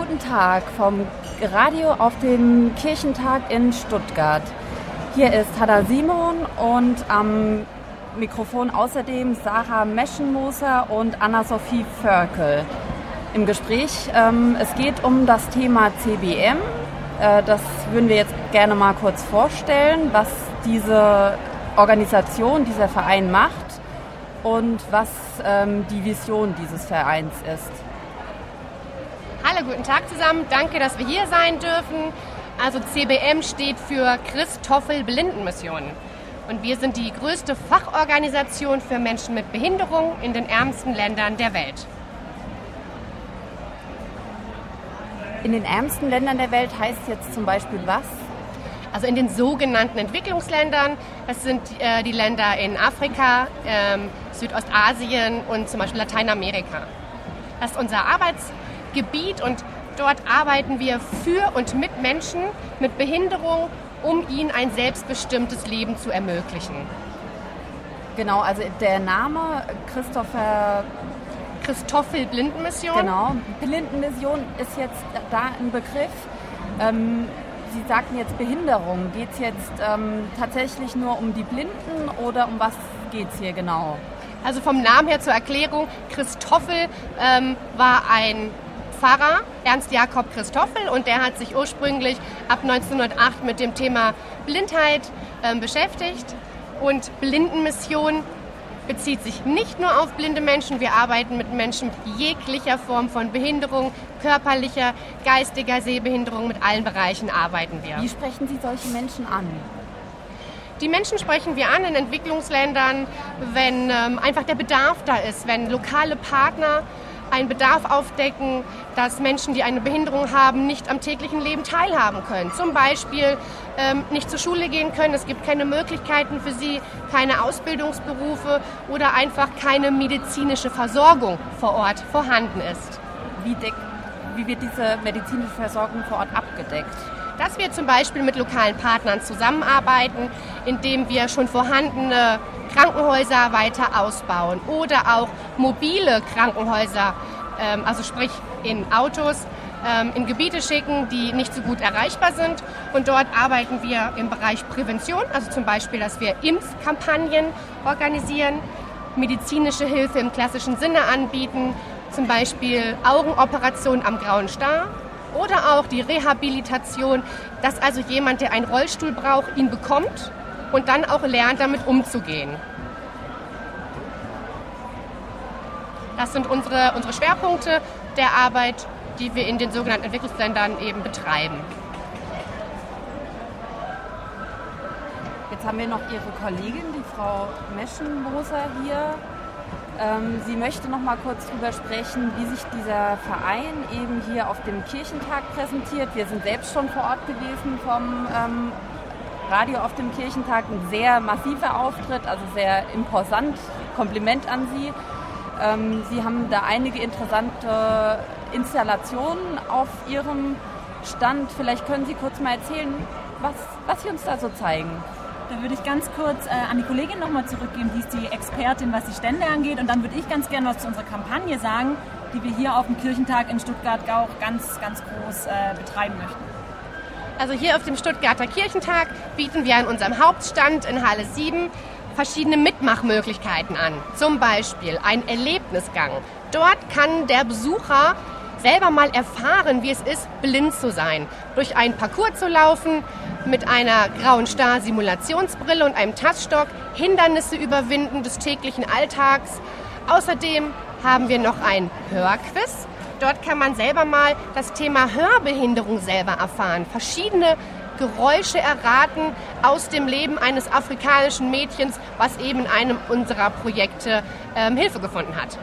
guten Tag vom Radio auf dem Kirchentag in Stuttgart. Hier ist Hada Simon und am Mikrofon außerdem Sarah Meschenmoser und Anna-Sophie Förkel. Im Gespräch, ähm, es geht um das Thema CBM. Äh, das würden wir jetzt gerne mal kurz vorstellen, was diese Organisation, dieser Verein macht und was ähm, die Vision dieses Vereins ist. Guten Tag zusammen. Danke, dass wir hier sein dürfen. Also CBM steht für Christoffel Blindenmission. Und wir sind die größte Fachorganisation für Menschen mit Behinderung in den ärmsten Ländern der Welt. In den ärmsten Ländern der Welt heißt jetzt zum Beispiel was? Also in den sogenannten Entwicklungsländern, das sind äh, die Länder in Afrika, ähm, Südostasien und zum Beispiel Lateinamerika. Das ist unser Arbeitsgebiet und dort arbeiten wir für und mit Menschen mit Behinderung, um ihnen ein selbstbestimmtes Leben zu ermöglichen. Genau, also der Name Christopher Christoffel Blindenmission. Genau, Blindenmission ist jetzt da ein Begriff. Ähm, Sie sagten jetzt Behinderung. Geht es jetzt ähm, tatsächlich nur um die Blinden oder um was geht es hier genau? Also vom Namen her zur Erklärung, Christoffel ähm, war ein Pfarrer, Ernst Jakob Christoffel, und der hat sich ursprünglich ab 1908 mit dem Thema Blindheit ähm, beschäftigt. Und Blindenmission bezieht sich nicht nur auf blinde Menschen. Wir arbeiten mit Menschen mit jeglicher Form von Behinderung, körperlicher, geistiger Sehbehinderung. Mit allen Bereichen arbeiten wir. Wie sprechen Sie solche Menschen an? Die Menschen sprechen wir an in Entwicklungsländern, wenn ähm, einfach der Bedarf da ist, wenn lokale Partner einen Bedarf aufdecken, dass Menschen, die eine Behinderung haben, nicht am täglichen Leben teilhaben können. Zum Beispiel ähm, nicht zur Schule gehen können, es gibt keine Möglichkeiten für sie, keine Ausbildungsberufe oder einfach keine medizinische Versorgung vor Ort vorhanden ist. Wie, wie wird diese medizinische Versorgung vor Ort abgedeckt? dass wir zum Beispiel mit lokalen Partnern zusammenarbeiten, indem wir schon vorhandene Krankenhäuser weiter ausbauen oder auch mobile Krankenhäuser, ähm, also sprich in Autos, ähm, in Gebiete schicken, die nicht so gut erreichbar sind. Und dort arbeiten wir im Bereich Prävention, also zum Beispiel, dass wir Impfkampagnen organisieren, medizinische Hilfe im klassischen Sinne anbieten, zum Beispiel Augenoperationen am grauen Star oder auch die Rehabilitation, dass also jemand, der einen Rollstuhl braucht, ihn bekommt und dann auch lernt, damit umzugehen. Das sind unsere, unsere Schwerpunkte der Arbeit, die wir in den sogenannten Entwicklungsländern eben betreiben. Jetzt haben wir noch Ihre Kollegin, die Frau Meschenmoser hier. Ähm, sie möchte noch mal kurz darüber sprechen, wie sich dieser Verein eben hier auf dem Kirchentag präsentiert. Wir sind selbst schon vor Ort gewesen vom ähm, Radio auf dem Kirchentag. Ein sehr massiver Auftritt, also sehr imposant. Kompliment an Sie. Ähm, Sie haben da einige interessante Installationen auf Ihrem Stand. Vielleicht können Sie kurz mal erzählen, was, was Sie uns da so zeigen. Da würde ich ganz kurz äh, an die Kollegin nochmal zurückgeben, die ist die Expertin, was die Stände angeht. Und dann würde ich ganz gerne was zu unserer Kampagne sagen, die wir hier auf dem Kirchentag in Stuttgart-Gauch ganz, ganz groß äh, betreiben möchten. Also hier auf dem Stuttgarter Kirchentag bieten wir an unserem Hauptstand in Halle 7 verschiedene Mitmachmöglichkeiten an. Zum Beispiel ein Erlebnisgang. Dort kann der Besucher selber mal erfahren, wie es ist, blind zu sein. Durch einen Parcours zu laufen, mit einer grauen Star-Simulationsbrille und einem Taststock, Hindernisse überwinden des täglichen Alltags. Außerdem haben wir noch ein Hörquiz. Dort kann man selber mal das Thema Hörbehinderung selber erfahren. Verschiedene Geräusche erraten aus dem Leben eines afrikanischen Mädchens, was eben in einem unserer Projekte ähm, Hilfe gefunden hat.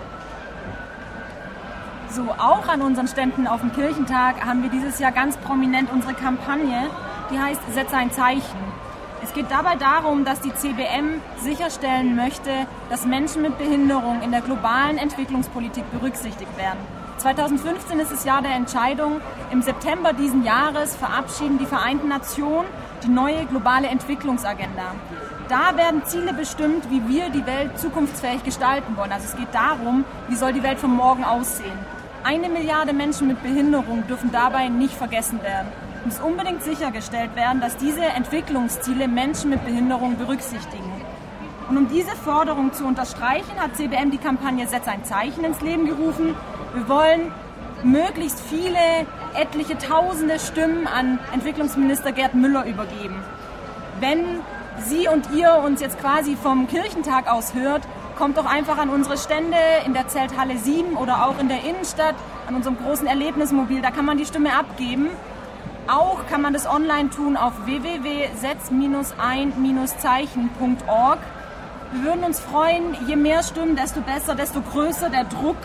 So, auch an unseren Ständen auf dem Kirchentag haben wir dieses Jahr ganz prominent unsere Kampagne, die heißt Setze ein Zeichen. Es geht dabei darum, dass die CBM sicherstellen möchte, dass Menschen mit Behinderung in der globalen Entwicklungspolitik berücksichtigt werden. 2015 ist das Jahr der Entscheidung. Im September diesen Jahres verabschieden die Vereinten Nationen die neue globale Entwicklungsagenda. Da werden Ziele bestimmt, wie wir die Welt zukunftsfähig gestalten wollen. Also es geht darum, wie soll die Welt von morgen aussehen. Eine Milliarde Menschen mit Behinderung dürfen dabei nicht vergessen werden. Muss unbedingt sichergestellt werden, dass diese Entwicklungsziele Menschen mit Behinderung berücksichtigen. Und um diese Forderung zu unterstreichen, hat CBM die Kampagne Setz ein Zeichen ins Leben gerufen. Wir wollen möglichst viele, etliche tausende Stimmen an Entwicklungsminister Gerd Müller übergeben. Wenn Sie und ihr uns jetzt quasi vom Kirchentag aus hört, kommt doch einfach an unsere Stände in der Zelthalle 7 oder auch in der Innenstadt, an unserem großen Erlebnismobil. Da kann man die Stimme abgeben. Auch kann man das online tun auf www.setz-ein-zeichen.org. Wir würden uns freuen, je mehr Stimmen, desto besser, desto größer der Druck,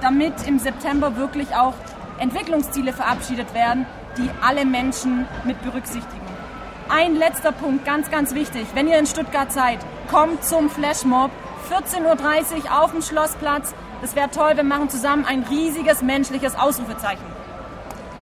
damit im September wirklich auch Entwicklungsziele verabschiedet werden, die alle Menschen mit berücksichtigen. Ein letzter Punkt, ganz, ganz wichtig. Wenn ihr in Stuttgart seid, kommt zum Flashmob. 14.30 Uhr auf dem Schlossplatz. Das wäre toll, wir machen zusammen ein riesiges menschliches Ausrufezeichen.